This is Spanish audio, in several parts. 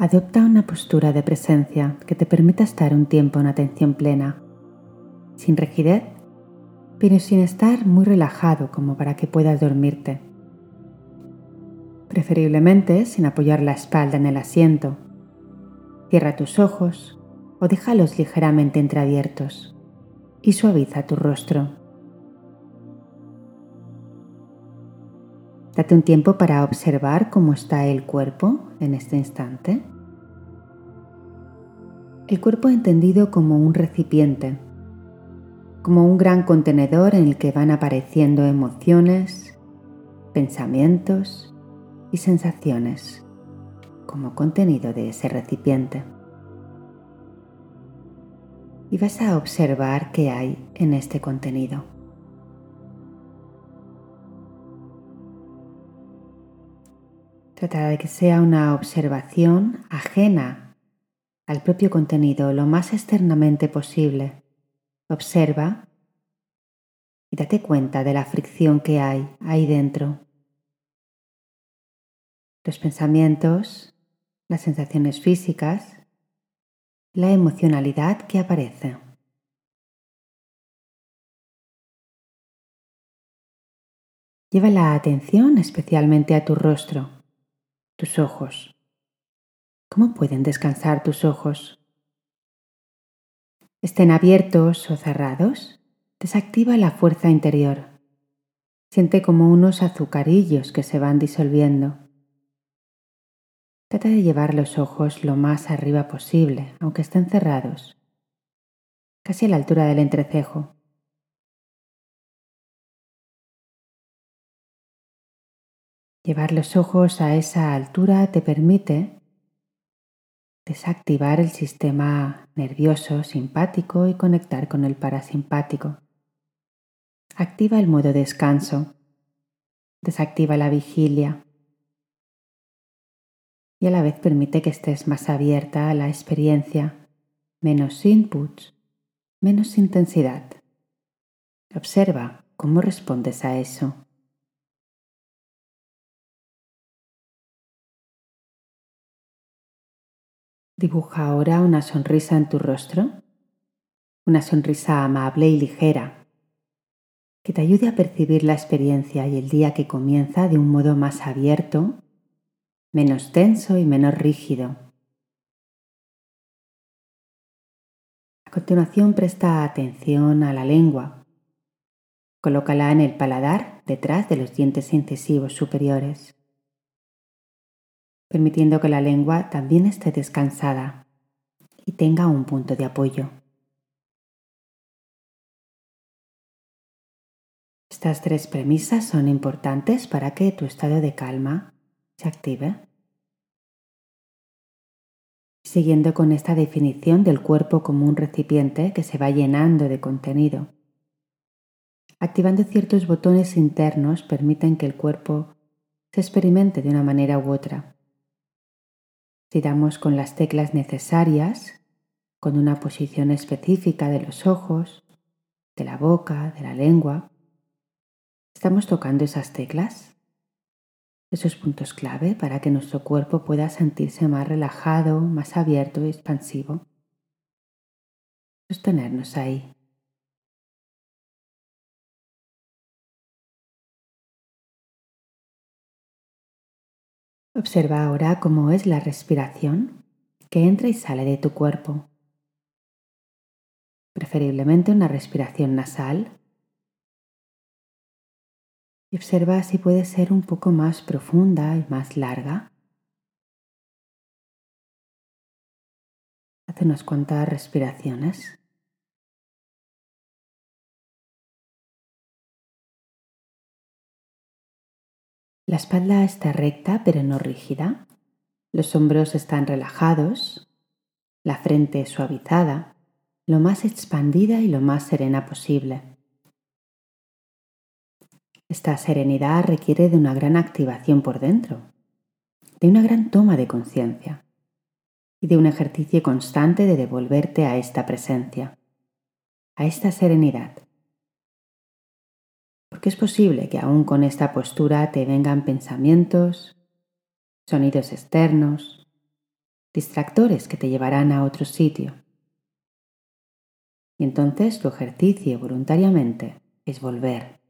Adopta una postura de presencia que te permita estar un tiempo en atención plena, sin rigidez, pero sin estar muy relajado como para que puedas dormirte. Preferiblemente sin apoyar la espalda en el asiento. Cierra tus ojos o déjalos ligeramente entreabiertos y suaviza tu rostro. Date un tiempo para observar cómo está el cuerpo en este instante. El cuerpo entendido como un recipiente, como un gran contenedor en el que van apareciendo emociones, pensamientos y sensaciones como contenido de ese recipiente. Y vas a observar qué hay en este contenido. Trata de que sea una observación ajena al propio contenido lo más externamente posible. Observa y date cuenta de la fricción que hay ahí dentro. Los pensamientos, las sensaciones físicas, la emocionalidad que aparece. Lleva la atención especialmente a tu rostro tus ojos. ¿Cómo pueden descansar tus ojos? Estén abiertos o cerrados, desactiva la fuerza interior. Siente como unos azucarillos que se van disolviendo. Trata de llevar los ojos lo más arriba posible, aunque estén cerrados, casi a la altura del entrecejo. Llevar los ojos a esa altura te permite desactivar el sistema nervioso simpático y conectar con el parasimpático. Activa el modo descanso. Desactiva la vigilia. Y a la vez permite que estés más abierta a la experiencia, menos inputs, menos intensidad. Observa cómo respondes a eso. Dibuja ahora una sonrisa en tu rostro, una sonrisa amable y ligera, que te ayude a percibir la experiencia y el día que comienza de un modo más abierto, menos tenso y menos rígido. A continuación presta atención a la lengua. Colócala en el paladar detrás de los dientes incisivos superiores permitiendo que la lengua también esté descansada y tenga un punto de apoyo. Estas tres premisas son importantes para que tu estado de calma se active. Siguiendo con esta definición del cuerpo como un recipiente que se va llenando de contenido. Activando ciertos botones internos permiten que el cuerpo se experimente de una manera u otra. Si damos con las teclas necesarias, con una posición específica de los ojos, de la boca, de la lengua, estamos tocando esas teclas, esos puntos clave para que nuestro cuerpo pueda sentirse más relajado, más abierto y expansivo. Sostenernos ahí. Observa ahora cómo es la respiración que entra y sale de tu cuerpo. Preferiblemente una respiración nasal. Y observa si puede ser un poco más profunda y más larga. Hace unas cuantas respiraciones. La espalda está recta pero no rígida. Los hombros están relajados, la frente suavizada, lo más expandida y lo más serena posible. Esta serenidad requiere de una gran activación por dentro, de una gran toma de conciencia y de un ejercicio constante de devolverte a esta presencia, a esta serenidad porque es posible que aún con esta postura te vengan pensamientos, sonidos externos, distractores que te llevarán a otro sitio. Y entonces tu ejercicio voluntariamente es volver.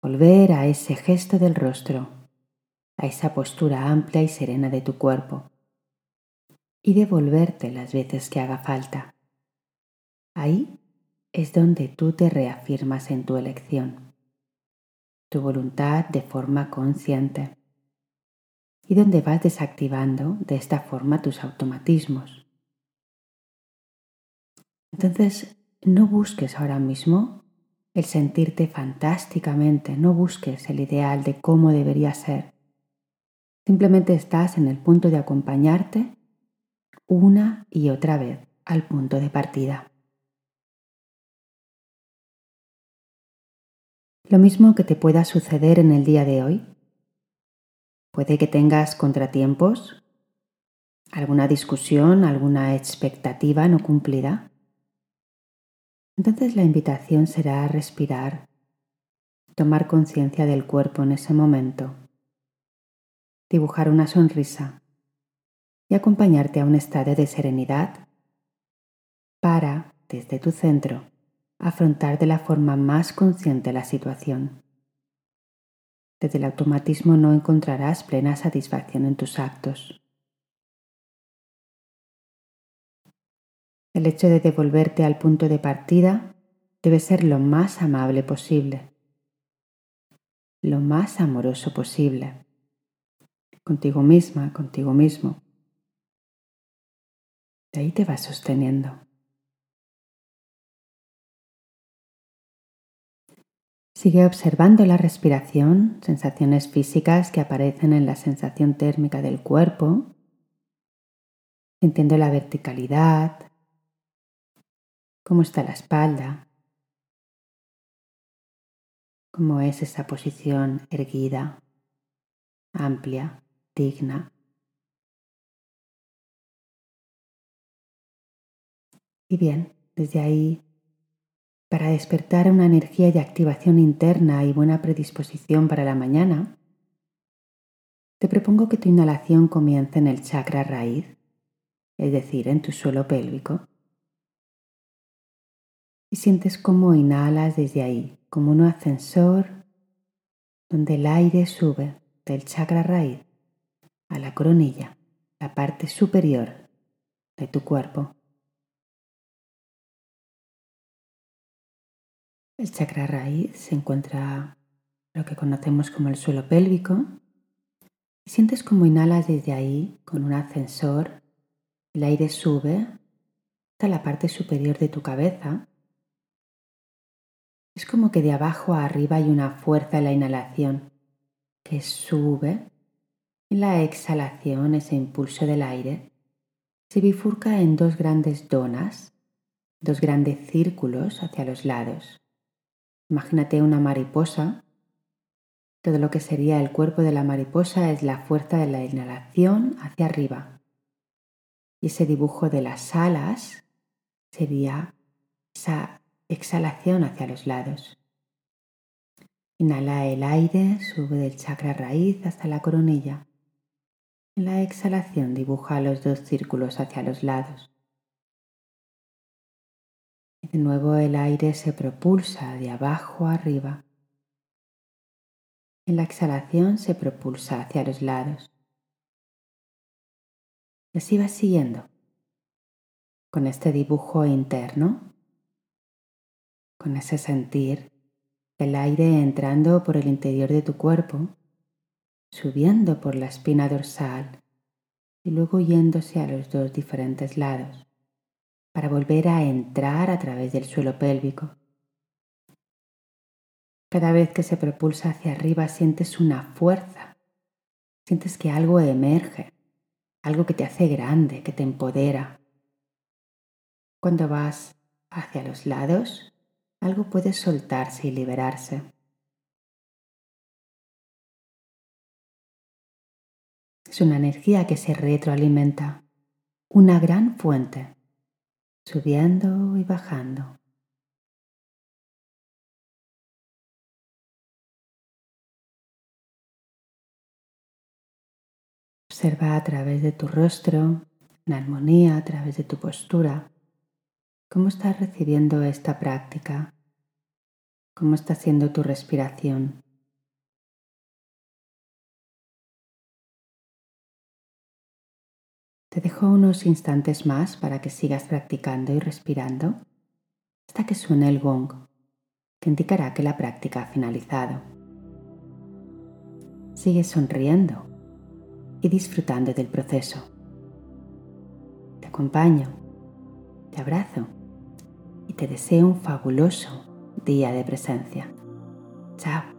Volver a ese gesto del rostro, a esa postura amplia y serena de tu cuerpo. Y devolverte las veces que haga falta. Ahí es donde tú te reafirmas en tu elección, tu voluntad de forma consciente y donde vas desactivando de esta forma tus automatismos. Entonces, no busques ahora mismo el sentirte fantásticamente, no busques el ideal de cómo debería ser. Simplemente estás en el punto de acompañarte una y otra vez al punto de partida. Lo mismo que te pueda suceder en el día de hoy. Puede que tengas contratiempos, alguna discusión, alguna expectativa no cumplida. Entonces la invitación será respirar, tomar conciencia del cuerpo en ese momento, dibujar una sonrisa y acompañarte a un estado de serenidad para, desde tu centro, afrontar de la forma más consciente la situación. Desde el automatismo no encontrarás plena satisfacción en tus actos. El hecho de devolverte al punto de partida debe ser lo más amable posible, lo más amoroso posible, contigo misma, contigo mismo. De ahí te vas sosteniendo. Sigue observando la respiración, sensaciones físicas que aparecen en la sensación térmica del cuerpo, sintiendo la verticalidad, cómo está la espalda, cómo es esa posición erguida, amplia, digna. Y bien, desde ahí para despertar una energía de activación interna y buena predisposición para la mañana, te propongo que tu inhalación comience en el chakra raíz, es decir, en tu suelo pélvico. Y sientes cómo inhalas desde ahí, como un ascensor donde el aire sube del chakra raíz a la coronilla, la parte superior de tu cuerpo. El chakra raíz se encuentra lo que conocemos como el suelo pélvico y sientes como inhalas desde ahí con un ascensor, el aire sube hasta la parte superior de tu cabeza. Es como que de abajo a arriba hay una fuerza en la inhalación que sube y la exhalación, ese impulso del aire, se bifurca en dos grandes donas, dos grandes círculos hacia los lados. Imagínate una mariposa. Todo lo que sería el cuerpo de la mariposa es la fuerza de la inhalación hacia arriba. Y ese dibujo de las alas sería esa exhalación hacia los lados. Inhala el aire, sube del chakra raíz hasta la coronilla. En la exhalación dibuja los dos círculos hacia los lados. De nuevo el aire se propulsa de abajo a arriba. En la exhalación se propulsa hacia los lados. Y así vas siguiendo con este dibujo interno, con ese sentir el aire entrando por el interior de tu cuerpo, subiendo por la espina dorsal y luego yéndose a los dos diferentes lados para volver a entrar a través del suelo pélvico. Cada vez que se propulsa hacia arriba sientes una fuerza, sientes que algo emerge, algo que te hace grande, que te empodera. Cuando vas hacia los lados, algo puede soltarse y liberarse. Es una energía que se retroalimenta, una gran fuente subiendo y bajando. Observa a través de tu rostro, en armonía a través de tu postura, cómo estás recibiendo esta práctica, cómo está siendo tu respiración. Te dejo unos instantes más para que sigas practicando y respirando hasta que suene el gong, que indicará que la práctica ha finalizado. Sigue sonriendo y disfrutando del proceso. Te acompaño, te abrazo y te deseo un fabuloso día de presencia. Chao.